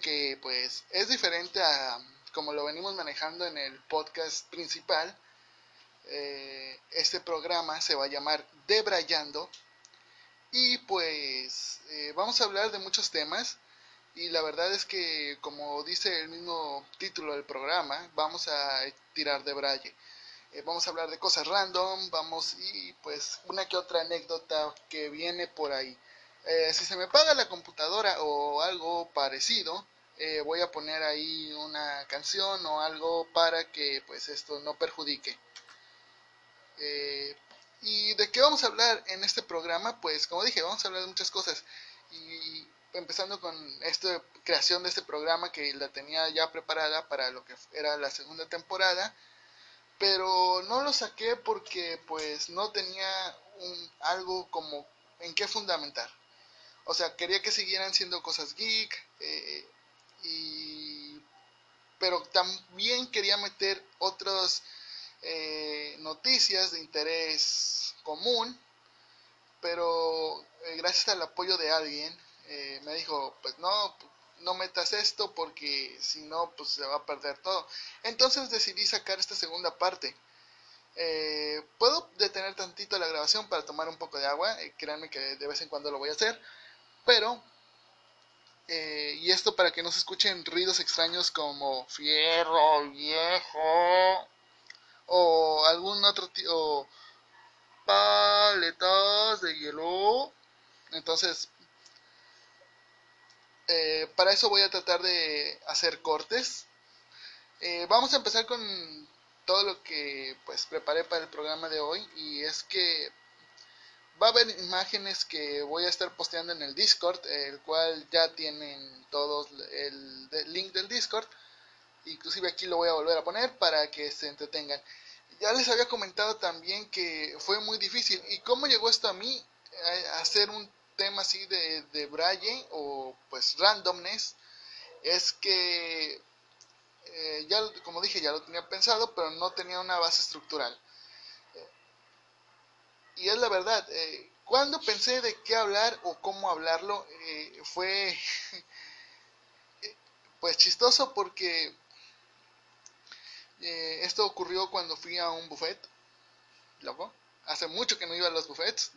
que pues es diferente a como lo venimos manejando en el podcast principal. Eh, este programa se va a llamar Debrayando y pues eh, vamos a hablar de muchos temas y la verdad es que como dice el mismo título del programa, vamos a tirar de braille. Eh, vamos a hablar de cosas random, vamos y pues una que otra anécdota que viene por ahí. Eh, si se me paga la computadora o algo parecido, eh, voy a poner ahí una canción o algo para que pues esto no perjudique. ¿Y de qué vamos a hablar en este programa? Pues como dije, vamos a hablar de muchas cosas. Y empezando con esta creación de este programa que la tenía ya preparada para lo que era la segunda temporada pero no lo saqué porque pues no tenía un, algo como en qué fundamentar. O sea, quería que siguieran siendo cosas geek, eh, y, pero también quería meter otras eh, noticias de interés común, pero eh, gracias al apoyo de alguien me dijo, pues no, no metas esto porque si no, pues se va a perder todo. Entonces decidí sacar esta segunda parte. Eh, puedo detener tantito la grabación para tomar un poco de agua, créanme que de vez en cuando lo voy a hacer, pero, eh, y esto para que no se escuchen ruidos extraños como fierro viejo, o algún otro tipo, paletas de hielo, entonces eh, para eso voy a tratar de hacer cortes. Eh, vamos a empezar con todo lo que pues preparé para el programa de hoy y es que va a haber imágenes que voy a estar posteando en el Discord, el cual ya tienen todos el, link del Discord. Inclusive aquí lo voy a volver a poner para que se entretengan. Ya les había comentado también que fue muy difícil. ¿Y cómo llegó esto a mí? Hacer un tema así de, de Braille o pues randomness es que eh, ya como dije ya lo tenía pensado pero no tenía una base estructural y es la verdad eh, cuando pensé de qué hablar o cómo hablarlo eh, fue pues chistoso porque esto ocurrió cuando fui a un buffet loco hace mucho que no iba a los buffets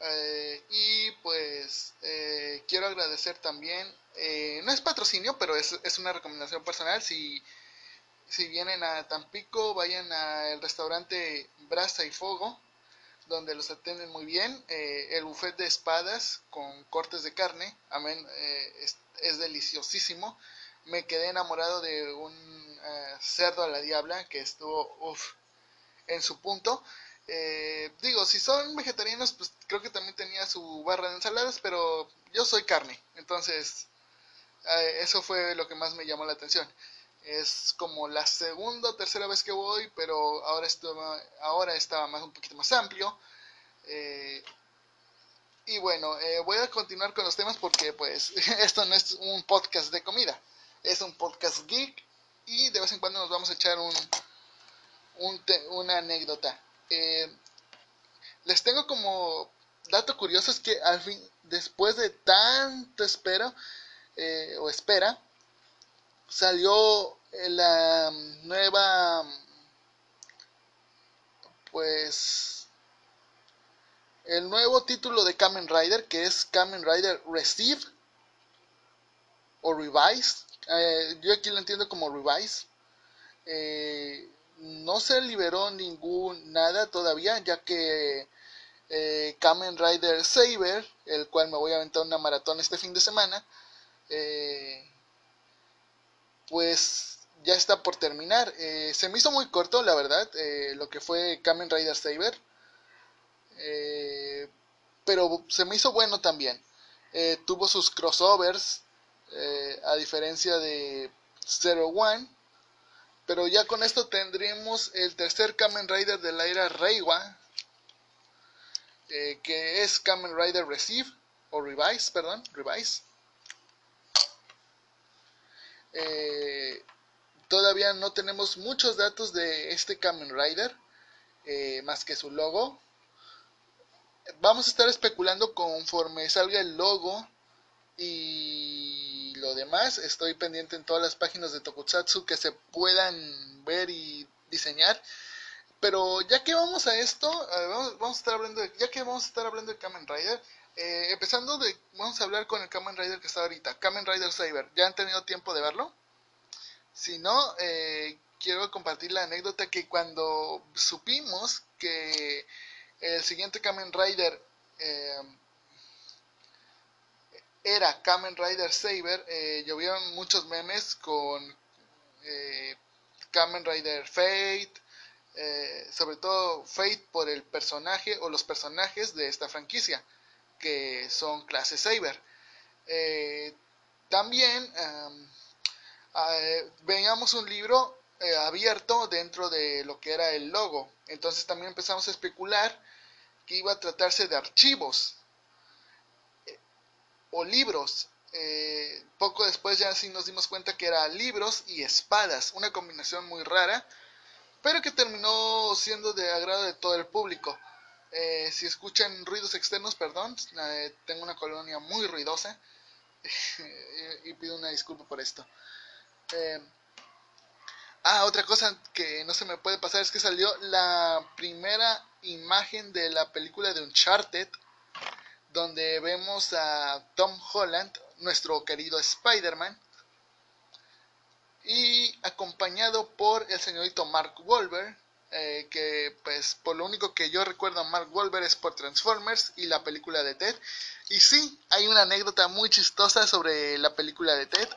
eh, y pues eh, quiero agradecer también, eh, no es patrocinio, pero es, es, una recomendación personal. Si, si vienen a Tampico, vayan al restaurante Brasa y Fuego, donde los atienden muy bien. el buffet de espadas con cortes de carne, amén, es, es, deliciosísimo. Me quedé enamorado de un cerdo a la diabla que estuvo uf, en su punto. Eh, digo, si son vegetarianos, pues creo que también tenía su barra de ensaladas, pero yo soy carne, entonces eh, eso fue lo que más me llamó la atención. Es como la segunda o tercera vez que voy, pero ahora estaba, ahora estaba más, un poquito más amplio. Eh, y bueno, voy a continuar con los temas porque pues esto no es un podcast de comida, es un podcast geek y de vez en cuando nos vamos a echar un, un una anécdota. Eh, les tengo como dato curioso es que al fin, después de tanto espero eh, o espera, salió la nueva, pues, el nuevo título de Kamen Rider, que es Kamen Rider Receive o Revise. Eh, yo aquí lo entiendo como Revise. Eh, no se liberó ningún nada todavía, ya que eh, Kamen Rider Saber, el cual me voy a aventar una maratón este fin de semana, eh, pues ya está por terminar. Eh, se me hizo muy corto, la verdad, lo que fue Kamen Rider Saber, pero se me hizo bueno también. tuvo sus crossovers, a diferencia de Zero One pero ya con esto tendremos el tercer Kamen Rider de la era Reiwa, eh, que es Kamen Rider Receive, o Revise, perdón, Revise. Eh, todavía no tenemos muchos datos de este Kamen Rider, eh, más que su logo. Vamos a estar especulando conforme salga el logo Y lo demás, estoy pendiente en todas las páginas de Tokusatsu que se puedan ver y diseñar. Pero ya que vamos a esto, vamos, a estar hablando de, ya que vamos a estar hablando de Kamen Rider, eh, empezando de, vamos a hablar con el Kamen Rider que está ahorita, Kamen Rider Saber. ¿Ya han tenido tiempo de verlo? Si no, eh, quiero compartir la anécdota que cuando supimos que el siguiente Kamen Rider eh, era Kamen Rider Saber, eh, llovieron muchos memes con Kamen Rider Fate, sobre todo Fate por el personaje o los personajes de esta franquicia, que son clase Saber. Eh, también veíamos un libro abierto dentro de lo que era el logo, entonces también empezamos a especular que iba a tratarse de archivos o libros. Eh, poco después ya sí nos dimos cuenta que era libros y espadas, una combinación muy rara, pero que terminó siendo de agrado de todo el público. Eh, si escuchan ruidos externos, perdón, eh, tengo una colonia muy ruidosa y pido una disculpa por esto. ah, otra cosa que no se me puede pasar es que salió la primera imagen de la película de Uncharted donde vemos a Tom Holland, nuestro querido Spider-Man, y acompañado por el señorito Mark Wahlberg, eh, que pues por lo único que yo recuerdo a Mark Wahlberg es por Transformers y la película de Ted. Y sí, hay una anécdota muy chistosa sobre la película de Ted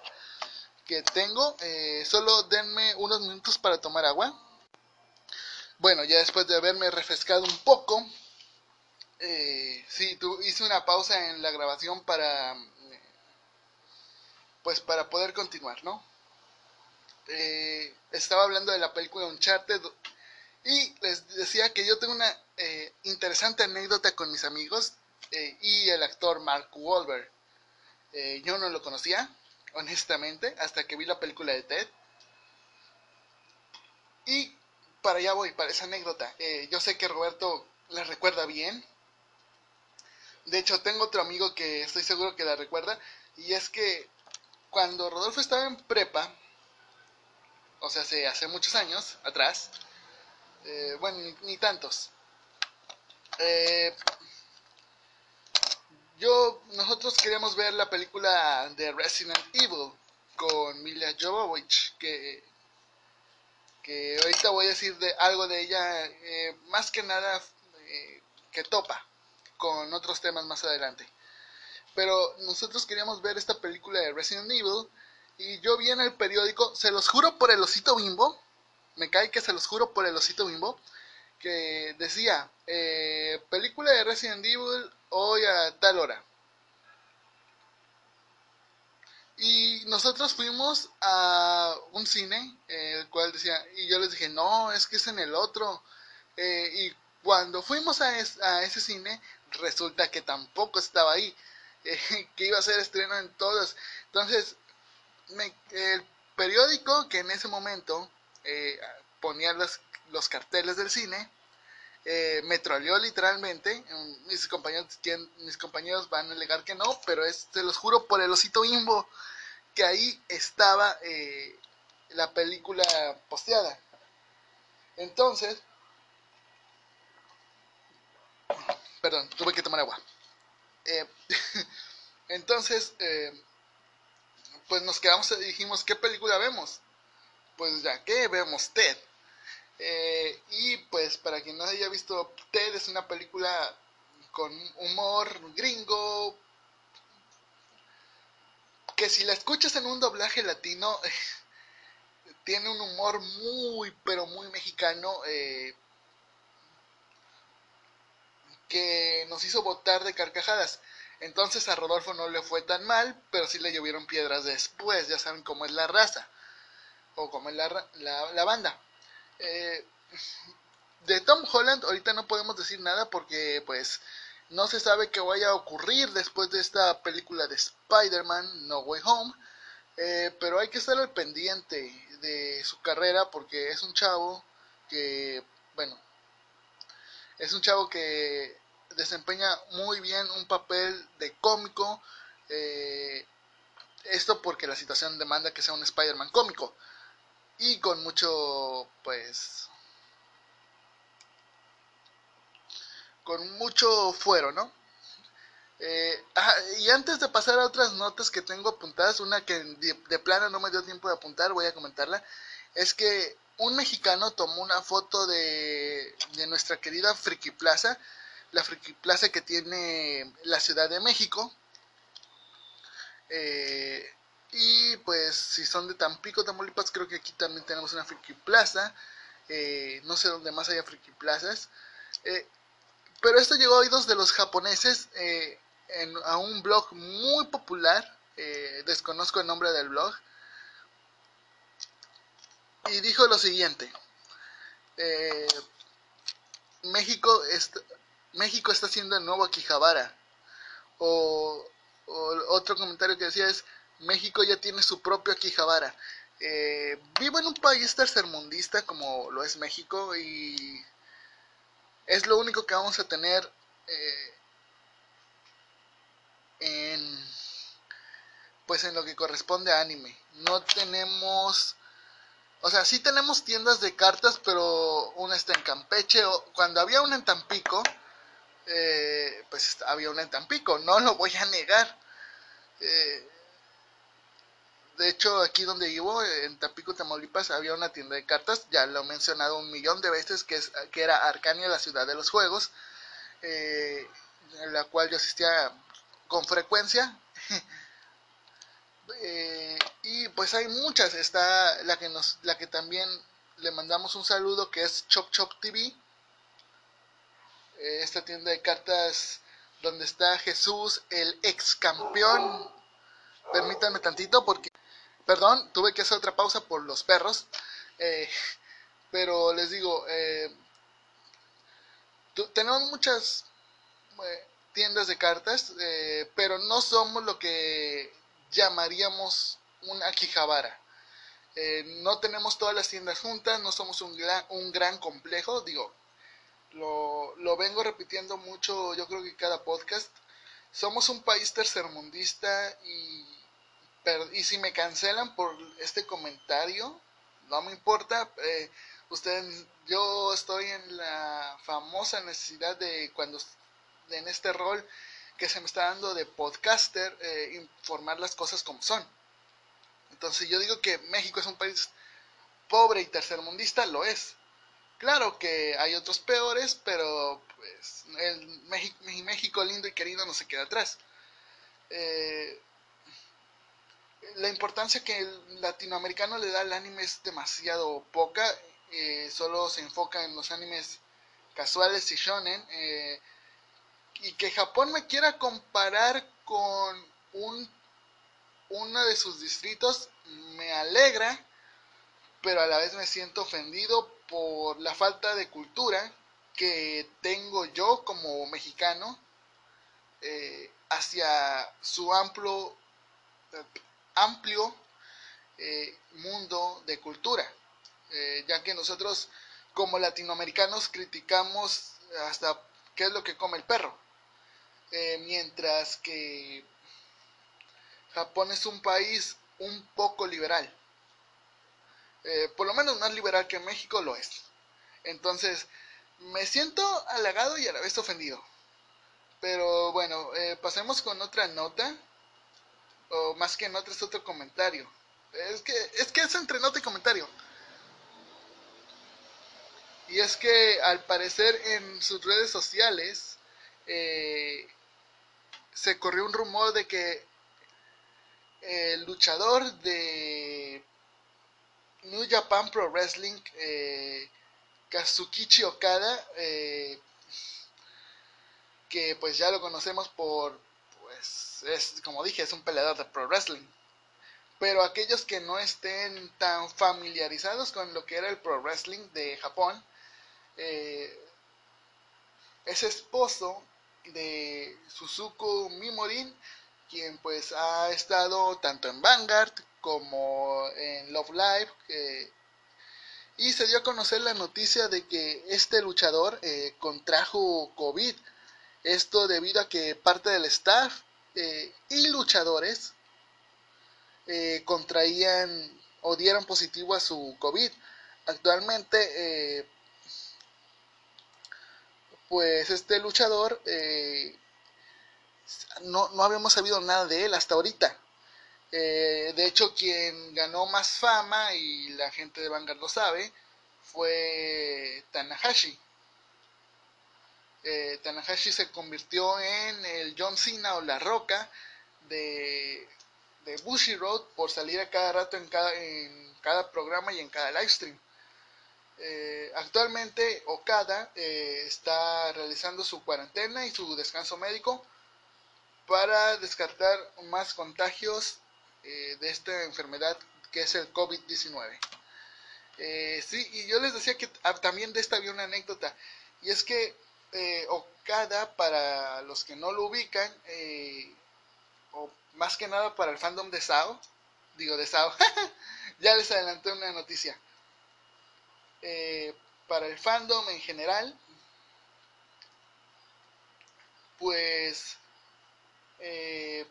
que tengo. Eh, solo denme unos minutos para tomar agua. Bueno, ya después de haberme refrescado un poco, eh, sí, tú, hice una pausa en la grabación para, pues para poder continuar, ¿no? Eh, estaba hablando de la película Uncharted y les decía que yo tengo una eh, interesante anécdota con mis amigos eh, y el actor Mark Wahlberg. yo no lo conocía, honestamente, hasta que vi la película de Ted. Y para allá voy, para esa anécdota. yo sé que Roberto la recuerda bien, de hecho, tengo otro amigo que estoy seguro que la recuerda. Y es que cuando Rodolfo estaba en prepa, o sea, hace, hace muchos años atrás, eh, bueno, ni, tantos, eh, yo, nosotros queríamos ver la película de Resident Evil con Mila Jovovich, que, que ahorita voy a decir de algo de ella, eh, más que nada que topa con otros temas más adelante. Pero nosotros queríamos ver esta película de Resident Evil y yo vi en el periódico, se los juro por el osito bimbo, me cae que se los juro por el osito bimbo, que decía, eh, película de Resident Evil hoy a tal hora. Y nosotros fuimos a un cine, el cual decía, y yo les dije, no, es que es en el otro. Eh, y cuando fuimos a, a, ese cine, resulta que tampoco estaba ahí, eh, que iba a ser estreno en todos. Entonces, el periódico que en ese momento eh, ponía los, los, carteles del cine, eh, me troleó literalmente. Mis compañeros, mis compañeros van a alegar que no, pero es, se los juro por el osito bimbo que ahí estaba eh, la película posteada. Entonces, Perdón, tuve que tomar agua. Eh, entonces, pues nos quedamos y dijimos, ¿qué película vemos? Pues ya que vemos Ted. Eh, y pues para quien no haya visto Ted es una película con humor gringo que si la escuchas en un doblaje latino tiene un humor muy pero muy mexicano que nos hizo botar de carcajadas. Entonces a Rodolfo no le fue tan mal, pero sí le llovieron piedras después, ya saben cómo es la raza, o cómo es la, la, banda. Eh, de Tom Holland ahorita no podemos decir nada porque pues no se sabe qué vaya a ocurrir después de esta película de Spider-Man No Way Home, eh, pero hay que estar al pendiente de su carrera porque es un chavo que, bueno, es un chavo que desempeña muy bien un papel de cómico Eh, esto porque la situación demanda que sea un Spider-Man cómico y con mucho, pues, con mucho fuero, ¿no? Eh, y antes de pasar a otras notas que tengo apuntadas, una que de, plano no me dio tiempo de apuntar, voy a comentarla, es que un mexicano tomó una foto de, de nuestra querida Friki Plaza, la Friki Plaza que tiene la Ciudad de México. Eh, y pues si son de Tampico, Tamaulipas, creo que aquí también tenemos una Friki Plaza. Eh, no sé dónde más haya Friki Plazas. Eh, pero esto llegó a oídos de los japoneses en, a un blog muy popular. desconozco el nombre del blog. Y dijo lo siguiente. México, México está haciendo el nuevo Akihabara. O, otro comentario que decía es, México ya tiene su propio Akihabara. Eh, vivo en un país tercermundista como lo es México y es lo único que vamos a tener eh, en pues en lo que corresponde a anime. No tenemos o sea, sí tenemos tiendas de cartas, pero una está en Campeche. O, cuando había una en Tampico, eh, pues había una en Tampico, no lo voy a negar. Eh, de hecho, aquí donde vivo, en Tampico, Tamaulipas, había una tienda de cartas, ya lo he mencionado un millón de veces, que, es, que era Arcania, la ciudad de los juegos, eh, en la cual yo asistía con frecuencia. y pues hay muchas, está la que, nos, la que también le mandamos un saludo, que es Chop Chop TV, esta tienda de cartas donde está Jesús, el ex campeón. Permítanme tantito porque, perdón, tuve que hacer otra pausa por los perros. Eh, pero les digo, eh, tenemos muchas eh, tiendas de cartas, pero no somos lo que llamaríamos un Akihabara. no tenemos todas las tiendas juntas, no somos un gran, un gran complejo, digo, lo, lo vengo repitiendo mucho, yo creo que cada podcast. Somos un país tercermundista y, y si me cancelan por este comentario, no me importa. Eh, ustedes, yo estoy en la famosa necesidad de cuando en este rol que se me está dando de podcaster, eh, informar las cosas como son. Entonces yo digo que México es un país pobre y tercermundista, lo es. Claro que hay otros peores, pero pues el México, México lindo y querido no se queda atrás. Eh, la importancia que el latinoamericano le da al anime es demasiado poca. Eh, solo se enfoca en los animes casuales y shonen. Eh, y que Japón me quiera comparar con un, uno de sus distritos me alegra, pero a la vez me siento ofendido por la falta de cultura que tengo yo como mexicano eh, hacia su amplio, amplio eh, mundo de cultura, eh, ya que nosotros como latinoamericanos criticamos hasta qué es lo que come el perro, mientras que Japón es un país un poco liberal eh, por lo menos más liberal que México lo es. Entonces, me siento halagado y a la vez ofendido. Pero bueno, eh, pasemos con otra nota. O más que nota es otro comentario. Es que, es que es entre nota y comentario. Y es que al parecer en sus redes sociales eh, se corrió un rumor de que el luchador de New Japan Pro Wrestling, eh, Kazukichi Okada, eh, que pues ya lo conocemos por, es como dije, es un peleador de Pro Wrestling. Pero aquellos que no estén tan familiarizados con lo que era el Pro Wrestling de Japón, eh, es esposo de Suzuku Mimorin, quien pues ha estado tanto en Vanguard como en Love Live. y se dio a conocer la noticia de que este luchador eh, contrajo COVID. Esto debido a que parte del staff y luchadores contraían o dieron positivo a su COVID. Actualmente, pues este luchador no, no habíamos sabido nada de él hasta ahorita. Eh, de hecho, quien ganó más fama, y la gente de Vanguard lo sabe, fue Tanahashi. Eh, Tanahashi se convirtió en el John Cena o La Roca de, de Bushi Road por salir a cada rato en cada, en cada programa y en cada live stream. Eh, actualmente Okada está realizando su cuarentena y su descanso médico para descartar más contagios eh, de esta enfermedad que es el COVID-19. Eh, sí, y yo les decía que ah, también de esta había una anécdota, y es que eh, Okada, para los que no lo ubican, o más que nada para el fandom de Sao, digo de Sao, ya les adelanté una noticia. para el fandom en general, pues eh,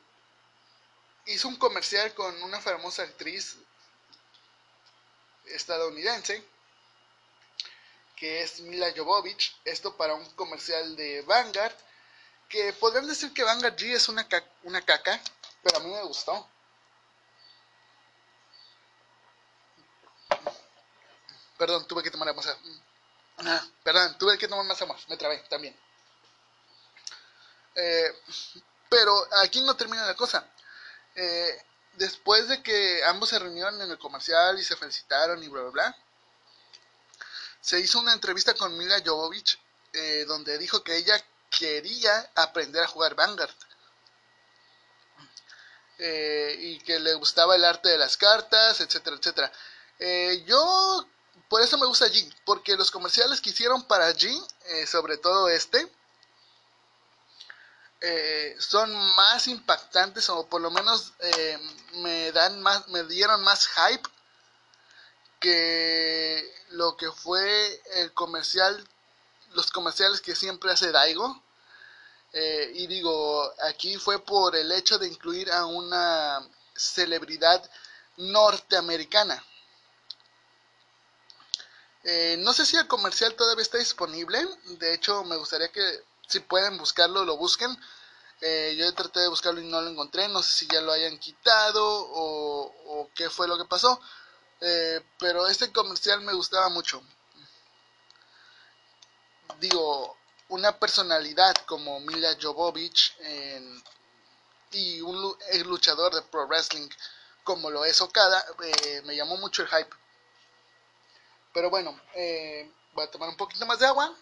hizo un comercial con una famosa actriz estadounidense que es Mila Jovovich, esto para un comercial de Vanguard, que podrían decir que Vanguard G es una, una caca, pero a mí me gustó. Perdón, tuve que tomar más ah, Perdón, tuve que tomar más agua, me trabé también. Eh, pero aquí no termina la cosa. Eh, después de que ambos se reunieron en el comercial y se felicitaron y bla, bla, bla, se hizo una entrevista con Mila Jovovich eh, donde dijo que ella quería aprender a jugar Vanguard. Eh, y que le gustaba el arte de las cartas, etcétera, etcétera. yo, por eso me gusta G, porque los comerciales que hicieron para G, sobre todo este, eh, son más impactantes o por lo menos eh, me dan más me dieron más hype que lo que fue el comercial los comerciales que siempre hace Daigo eh, y digo aquí fue por el hecho de incluir a una celebridad norteamericana no sé si el comercial todavía está disponible de hecho me gustaría que si pueden buscarlo, lo busquen. Eh, yo traté de buscarlo y no lo encontré. No sé si ya lo hayan quitado o, qué fue lo que pasó. Eh, pero este comercial me gustaba mucho. Digo, una personalidad como Mila Jovovich y un luchador de pro wrestling como lo es Okada, eh, me llamó mucho el hype. Pero bueno, voy a tomar un poquito más de agua.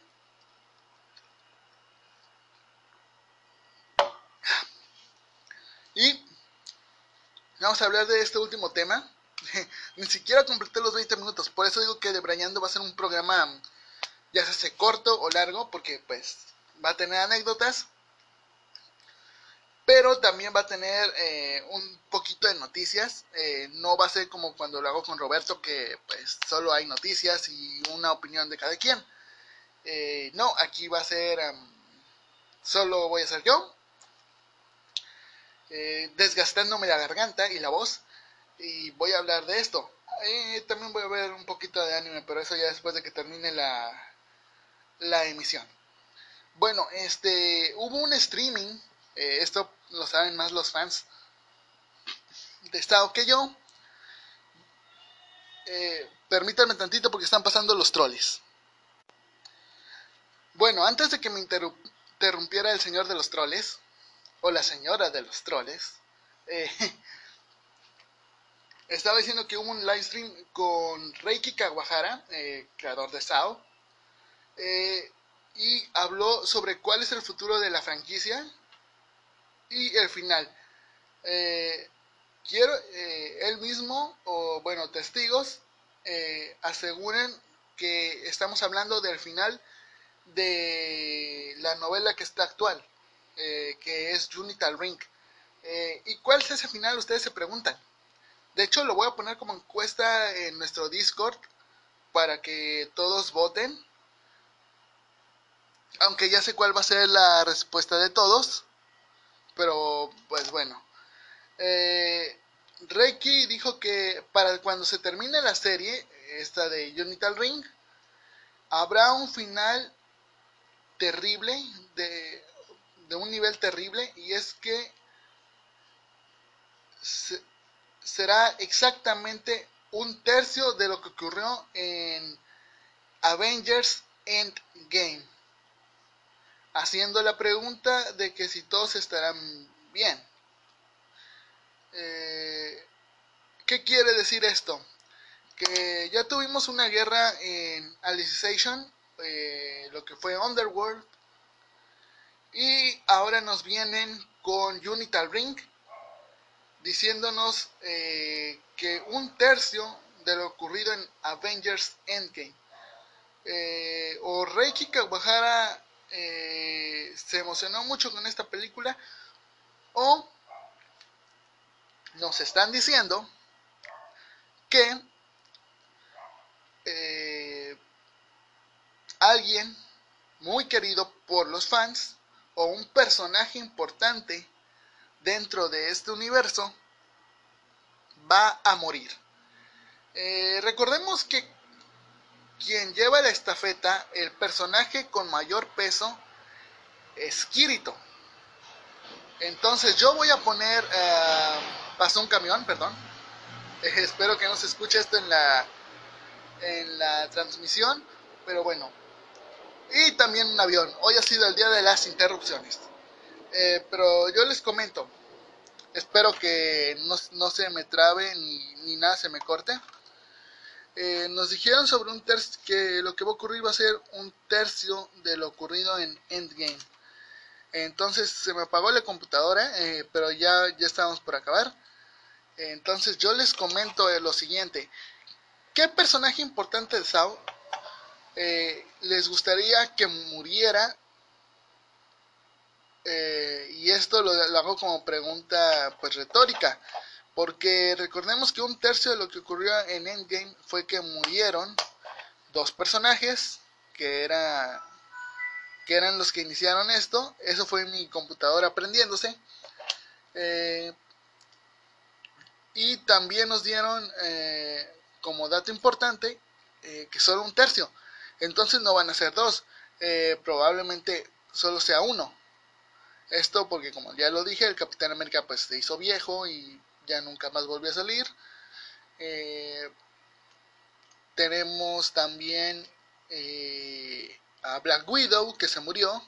Y vamos a hablar de este último tema. Ni siquiera completé los 20 minutos, por eso digo que de Brañando va a ser un programa ya sea corto o largo, porque pues va a tener anécdotas, pero también va a tener eh, un poquito de noticias. Eh, no va a ser como cuando lo hago con Roberto, que pues solo hay noticias y una opinión de cada quien. Eh, no, aquí va a ser, solo voy a ser yo desgastándome la garganta y la voz. Y voy a hablar de esto. Eh, también voy a ver un poquito de anime, pero eso ya después de que termine la, la emisión. Bueno, este, hubo un streaming, eh, esto lo saben más los fans de estado que yo. permítanme tantito porque están pasando los troles. Bueno, antes de que me interrumpiera el señor de los troles, o la señora de los troles, eh, estaba diciendo que hubo un live stream con Reiki Kawahara, eh, creador de SAO, eh, y habló sobre cuál es el futuro de la franquicia y el final. quiero, él mismo, o bueno, testigos, aseguren que estamos hablando del final de la novela que está actual. Eh, que es Unital Ring. Eh, ¿Y cuál es ese final? Ustedes se preguntan. De hecho, lo voy a poner como encuesta en nuestro Discord para que todos voten. Aunque ya sé cuál va a ser la respuesta de todos. pero pues bueno. Eh, Reiki dijo que para cuando se termine la serie, esta de Unital Ring, habrá un final terrible, de, de un nivel terrible, y es que será exactamente un tercio de lo que ocurrió en Avengers Endgame, haciendo la pregunta de que si todos estarán bien. Eh, ¿Qué quiere decir esto? Que ya tuvimos una guerra en Alicization, eh, lo que fue Underworld, y ahora nos vienen con Unital Ring, diciéndonos eh, que un tercio de lo ocurrido en Avengers Endgame. Eh, o Reiki Kawahara eh, se emocionó mucho con esta película, o nos están diciendo que alguien muy querido por los fans o un personaje importante dentro de este universo va a morir. Eh, recordemos que quien lleva la estafeta, el personaje con mayor peso, es Kirito. Entonces yo voy a poner... Eh, pasó un camión, perdón. espero que no se escuche esto en la, en la transmisión. Pero bueno. Y también un avión. Hoy ha sido el día de las interrupciones. Eh, pero yo les comento, espero que no, se me trabe ni, nada se me corte. Eh, nos dijeron sobre un tercio que lo que va a ocurrir va a ser un tercio de lo ocurrido en Endgame. Entonces se me apagó la computadora, eh, pero ya, ya estábamos por acabar. Entonces yo les comento lo siguiente. ¿Qué personaje importante de Sao les gustaría que muriera eh, y esto lo, hago como pregunta pues retórica, porque recordemos que un tercio de lo que ocurrió en Endgame fue que murieron dos personajes que era que eran los que iniciaron esto. Eso fue mi computadora aprendiéndose. Eh, y también nos dieron eh, como dato importante que solo un tercio. Entonces no van a ser dos. probablemente solo sea uno. Esto porque como ya lo dije, el Capitán América pues se hizo viejo y ya nunca más volvió a salir. Eh, tenemos también eh, a Black Widow que se murió.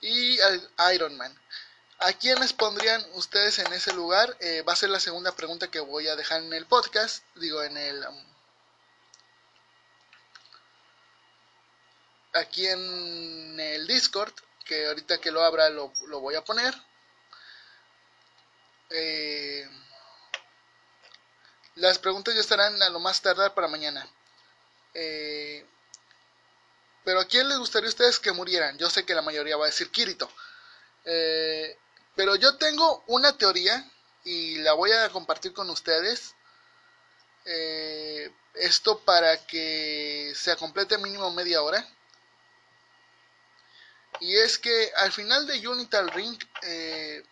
Y al Iron Man. ¿A quiénes pondrían ustedes en ese lugar? Eh, va a ser la segunda pregunta que voy a dejar en el podcast. Digo, en el... Um, aquí en el Discord que ahorita que lo abra lo, voy a poner. Eh, las preguntas ya estarán a lo más tardar para mañana. Eh, pero ¿a quién les gustaría a ustedes que murieran? Yo sé que la mayoría va a decir Kirito. Eh, pero yo tengo una teoría y la voy a compartir con ustedes. esto para que se complete mínimo media hora. Y es que al final de Unital Ring, eh,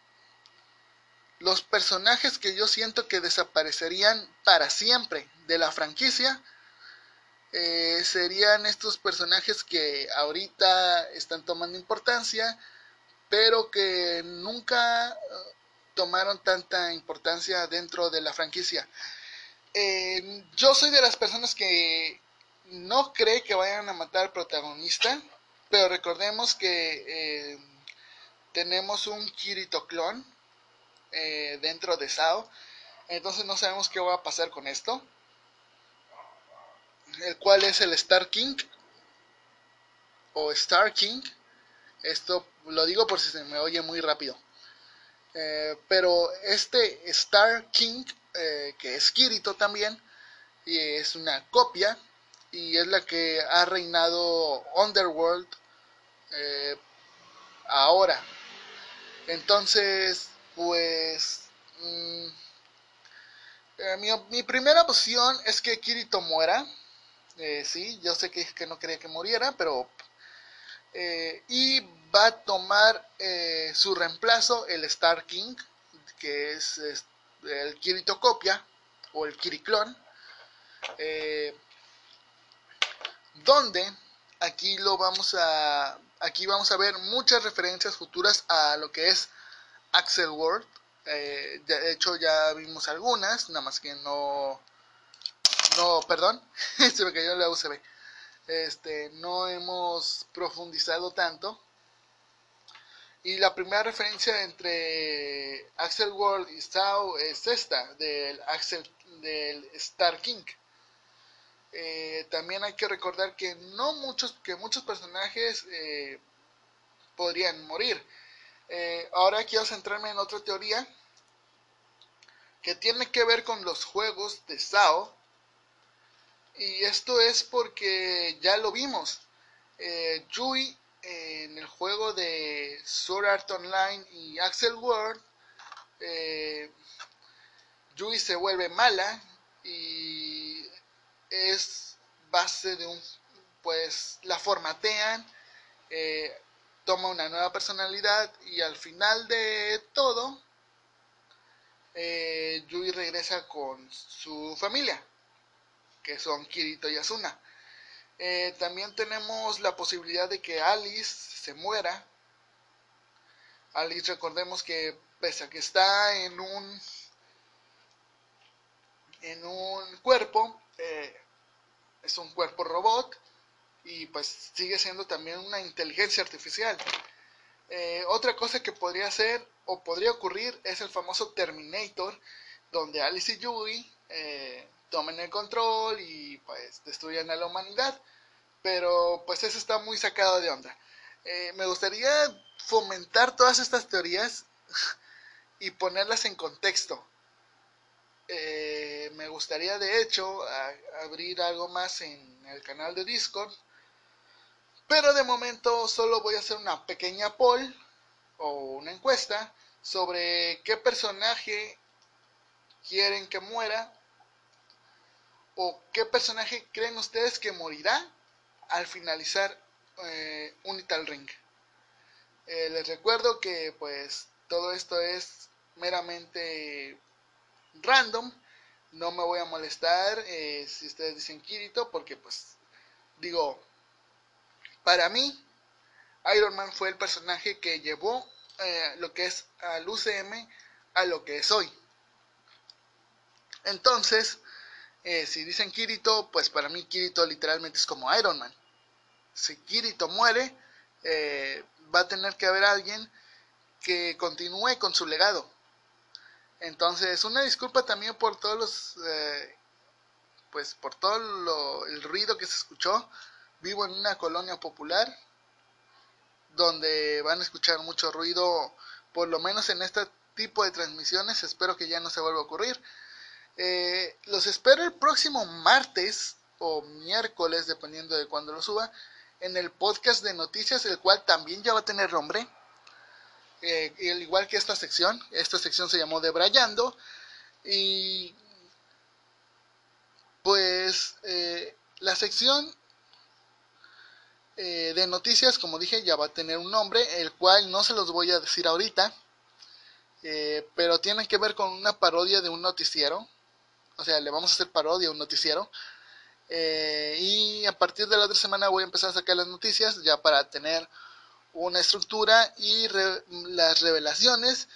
los personajes que yo siento que desaparecerían para siempre de la franquicia eh, serían estos personajes que ahorita están tomando importancia, pero que nunca eh, tomaron tanta importancia dentro de la franquicia. yo soy de las personas que no cree que vayan a matar al protagonista pero recordemos que eh, tenemos un Kirito clon eh, dentro de Sao. Entonces no sabemos qué va a pasar con esto. El cual es el Star King. O Star King. Esto lo digo por si se me oye muy rápido. Eh, pero este Star King, que es Kirito también, y es una copia, y es la que ha reinado Underworld eh, ahora. Entonces, pues... Mm, eh, mi, primera opción es que Kirito muera. Eh, sí, yo sé que, que no quería que muriera, pero... y va a tomar eh, su reemplazo el Star King, que es, el Kirito Copia o el Kiriclon, eh, donde aquí lo vamos a aquí vamos a ver muchas referencias futuras a lo que es Axel World. Eh, de hecho ya vimos algunas, nada más que no no, perdón, se me cayó la USB. Este, no hemos profundizado tanto. Y la primera referencia entre Axel World y Sao es esta, del Axel del Star King. Eh, también hay que recordar que no muchos, que muchos personajes eh, podrían morir. Eh, ahora quiero centrarme en otra teoría que tiene que ver con los juegos de Sao y esto es porque ya lo vimos. Yui en el juego de Sword Art Online y Axel World, Yui se vuelve mala y es base de un, pues la formatean, eh, toma una nueva personalidad y al final de todo, eh, Yui regresa con su familia que son Kirito y Asuna. Eh, también tenemos la posibilidad de que Alice se muera. Alice recordemos que pese a que está en un en un cuerpo, eh, es un cuerpo robot y pues sigue siendo también una inteligencia artificial. Eh, otra cosa que podría ser o podría ocurrir es el famoso Terminator, donde Alice y Yui tomen el control y pues destruyan a la humanidad. Pero pues eso está muy sacado de onda. Eh, me gustaría fomentar todas estas teorías y ponerlas en contexto. Eh, me gustaría de hecho abrir algo más en el canal de Discord. Pero de momento solo voy a hacer una pequeña poll o una encuesta sobre qué personaje quieren que muera ¿O qué personaje creen ustedes que morirá al finalizar eh, Unital Ring? Eh, les recuerdo que pues todo esto es meramente random. No me voy a molestar eh, si ustedes dicen Kirito porque pues digo, para mí Iron Man fue el personaje que llevó lo que es al UCM a lo que es hoy. Entonces, eh, si dicen Kirito, pues para mí Kirito literalmente es como Iron Man. Si Kirito muere, eh, va a tener que haber alguien que continúe con su legado. Entonces, una disculpa también por todos los, eh, pues por todo el ruido que se escuchó. Vivo en una colonia popular donde van a escuchar mucho ruido, por lo menos en este tipo de transmisiones. Espero que ya no se vuelva a ocurrir. Eh, los espero el próximo martes o miércoles, dependiendo de cuándo lo suba, en el podcast de noticias, el cual también ya va a tener nombre. Eh, al igual que esta sección, esta sección se llamó Debrayando. Y pues eh, la sección de noticias, como dije, ya va a tener un nombre, el cual no se los voy a decir ahorita, pero tiene que ver con una parodia de un noticiero o sea, le vamos a hacer parodia a un noticiero. Eh, y a partir de la otra semana voy a empezar a sacar las noticias ya para tener una estructura y las revelaciones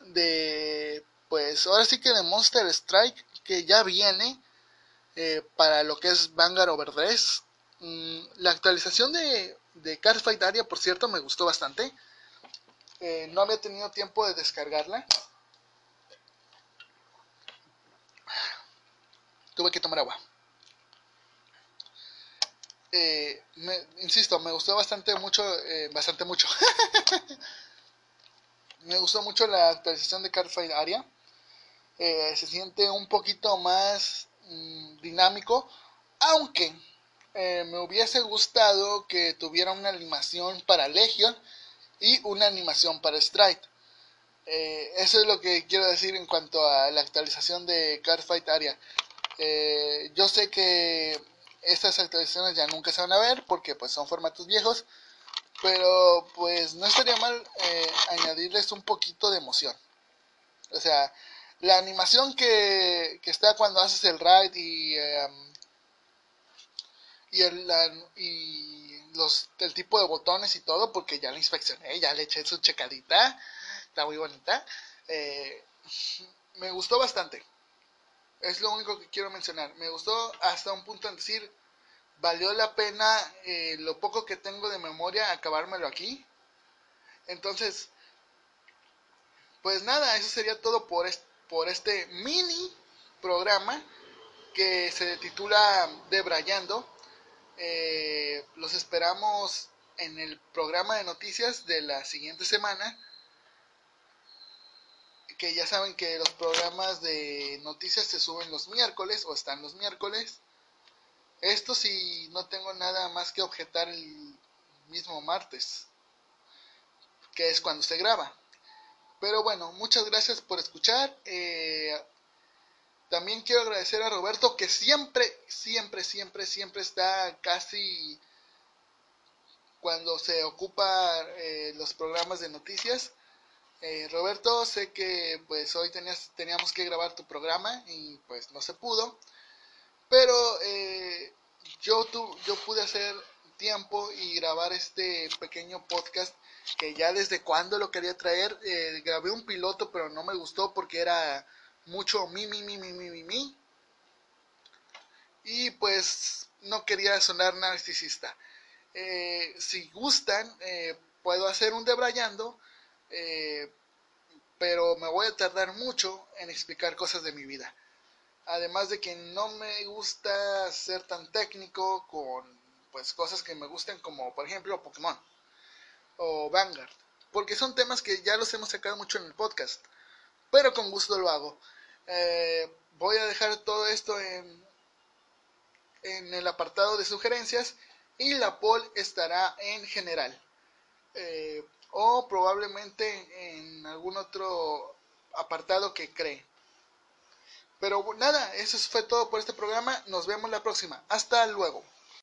de, pues ahora sí que de Monster Strike que ya viene eh, para lo que es Vanguard Overdress. Mm, la actualización de, de Fight Aria, por cierto, me gustó bastante. Eh, no había tenido tiempo de descargarla. tuve que tomar agua. Eh, insisto, me gustó bastante mucho, eh, bastante mucho. me gustó mucho la actualización de Cardfight Aria. Eh, se siente un poquito más mm, dinámico, aunque me hubiese gustado que tuviera una animación para Legion y una animación para Strike. eso es lo que quiero decir en cuanto a la actualización de Cardfight Aria. Eh, yo sé que estas actualizaciones ya nunca se van a ver porque pues son formatos viejos, Pero pues no estaría mal eh, añadirles un poquito de emoción. O sea, la animación que, que está cuando haces el raid y, em, y, el, y los, el tipo de botones y todo, porque ya la inspeccioné, ya le eché su checadita, está muy bonita. Eh, me gustó bastante. Es lo único que quiero mencionar. Me gustó hasta un punto en decir, valió la pena eh, lo poco que tengo de memoria acabármelo aquí. Entonces, pues nada, eso sería todo por, por este mini programa que se titula Debrayando. Eh, los esperamos en el programa de noticias de la siguiente semana. Que ya saben que los programas de noticias se suben los miércoles o están los miércoles. Esto si no tengo nada más que objetar el mismo martes, que es cuando se graba. Pero bueno, muchas gracias por escuchar. Eh, también quiero agradecer a Roberto que siempre, siempre, siempre, siempre está casi cuando se ocupa eh, los programas de noticias. Eh, Roberto, sé que pues hoy tenías, teníamos que grabar tu programa y pues no se pudo. Pero eh, yo, tu, yo pude hacer tiempo y grabar este pequeño podcast que ya desde cuando lo quería traer. Eh, grabé un piloto, pero no me gustó porque era mucho mi, mi, mi, mi, mi, mi, mi. Y pues no quería sonar narcisista. Eh, si gustan, puedo hacer un debrayando, pero me voy a tardar mucho en explicar cosas de mi vida. Además de que no me gusta ser tan técnico con pues cosas que me gusten como por ejemplo Pokémon o Vanguard. Porque son temas que ya los hemos sacado mucho en el podcast. Pero con gusto lo hago. Eh, voy a dejar todo esto en, en el apartado de sugerencias y la poll estará en general. Eh, o probablemente en algún otro apartado que cree. Pero nada, eso fue todo por este programa. Nos vemos la próxima. Hasta luego.